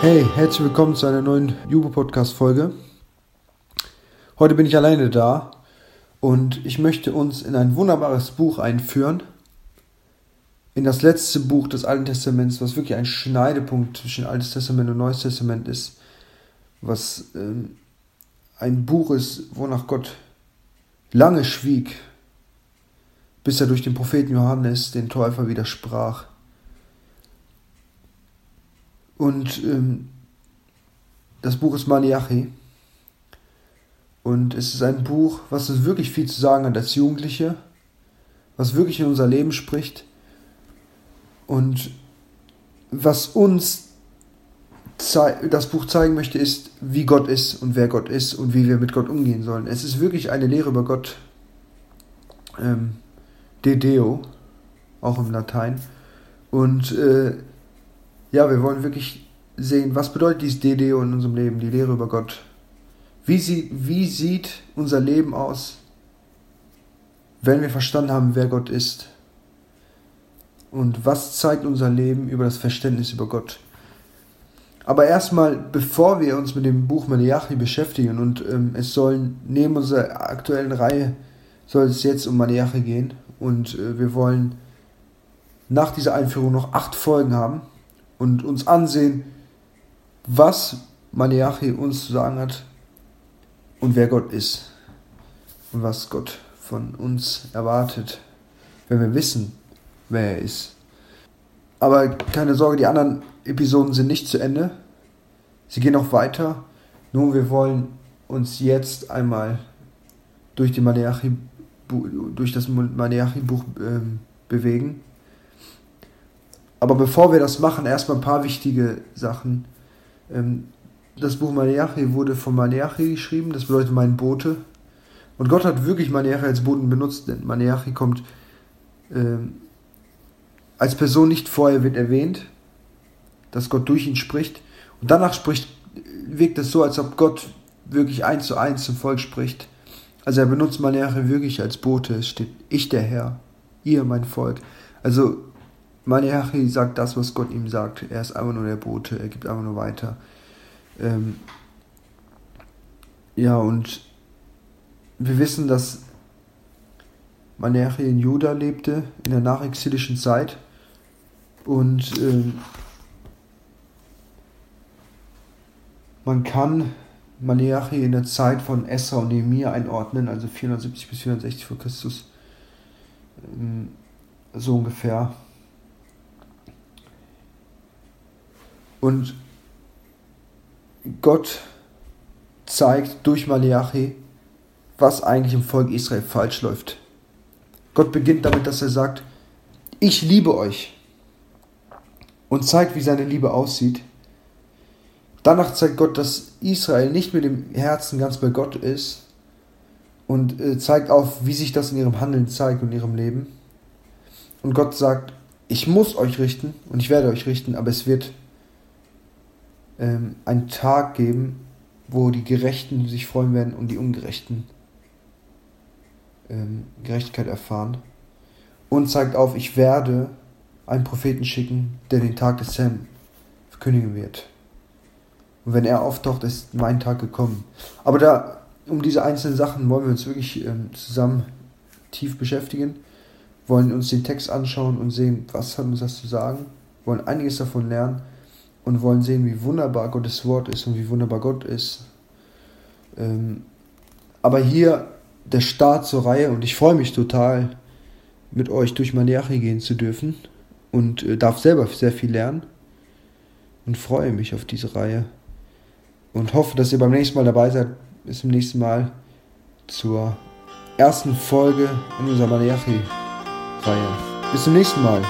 Hey, herzlich willkommen zu einer neuen Jubo-Podcast-Folge. Heute bin ich alleine da und ich möchte uns in ein wunderbares Buch einführen. In das letzte Buch des Alten Testaments, was wirklich ein Schneidepunkt zwischen Altes Testament und Neues Testament ist. Was ähm, ein Buch ist, wonach Gott lange schwieg, bis er durch den Propheten Johannes den Täufer widersprach. Und ähm, das Buch ist Malachi. Und es ist ein Buch, was uns wirklich viel zu sagen hat als Jugendliche, was wirklich in unser Leben spricht und was uns das Buch zeigen möchte, ist, wie Gott ist und wer Gott ist und wie wir mit Gott umgehen sollen. Es ist wirklich eine Lehre über Gott. Ähm, De Deo, auch im Latein. Und äh, ja, wir wollen wirklich sehen, was bedeutet dieses DDO in unserem Leben, die Lehre über Gott. Wie, sie, wie sieht unser Leben aus, wenn wir verstanden haben, wer Gott ist? Und was zeigt unser Leben über das Verständnis über Gott? Aber erstmal, bevor wir uns mit dem Buch Malachi beschäftigen, und ähm, es soll neben unserer aktuellen Reihe, soll es jetzt um Malachi gehen, und äh, wir wollen nach dieser Einführung noch acht Folgen haben, und uns ansehen, was Malachi uns zu sagen hat und wer Gott ist und was Gott von uns erwartet, wenn wir wissen, wer er ist. Aber keine Sorge, die anderen Episoden sind nicht zu Ende. Sie gehen noch weiter. Nun, wir wollen uns jetzt einmal durch, die Malachi, durch das Malachi-Buch äh, bewegen. Aber bevor wir das machen, erstmal ein paar wichtige Sachen. Ähm, das Buch Malachi wurde von Malachi geschrieben, das bedeutet mein Bote. Und Gott hat wirklich Malachi als Boten benutzt, denn Malachi kommt ähm, als Person nicht vorher wird erwähnt, dass Gott durch ihn spricht. Und danach spricht, wirkt es so, als ob Gott wirklich eins zu eins zum Volk spricht. Also er benutzt Malachi wirklich als Bote. Es steht, ich der Herr, ihr mein Volk. Also Malachi sagt das, was Gott ihm sagt. Er ist einfach nur der Bote, er gibt einfach nur weiter. Ähm ja, und wir wissen, dass Malachi in Juda lebte, in der nachexilischen Zeit. Und ähm man kann Malachi in der Zeit von Esra und Nehemiah einordnen, also 470 bis 460 vor Christus. Ähm so ungefähr. Und Gott zeigt durch Malachi, was eigentlich im Volk Israel falsch läuft. Gott beginnt damit, dass er sagt, ich liebe euch und zeigt, wie seine Liebe aussieht. Danach zeigt Gott, dass Israel nicht mit dem Herzen ganz bei Gott ist und äh, zeigt auf, wie sich das in ihrem Handeln zeigt und ihrem Leben. Und Gott sagt, ich muss euch richten und ich werde euch richten, aber es wird ähm, einen Tag geben, wo die Gerechten sich freuen werden und die Ungerechten ähm, Gerechtigkeit erfahren. Und zeigt auf, ich werde einen Propheten schicken, der den Tag des Herrn verkündigen wird. Und wenn er auftaucht, ist mein Tag gekommen. Aber da, um diese einzelnen Sachen wollen wir uns wirklich ähm, zusammen tief beschäftigen, wollen uns den Text anschauen und sehen, was hat uns das zu sagen, wollen einiges davon lernen und wollen sehen, wie wunderbar Gottes Wort ist und wie wunderbar Gott ist. Ähm, aber hier der Start zur Reihe und ich freue mich total, mit euch durch Malachi gehen zu dürfen und äh, darf selber sehr viel lernen und freue mich auf diese Reihe und hoffe, dass ihr beim nächsten Mal dabei seid. Bis zum nächsten Mal zur ersten Folge in unserer Malachi-Reihe. Bis zum nächsten Mal.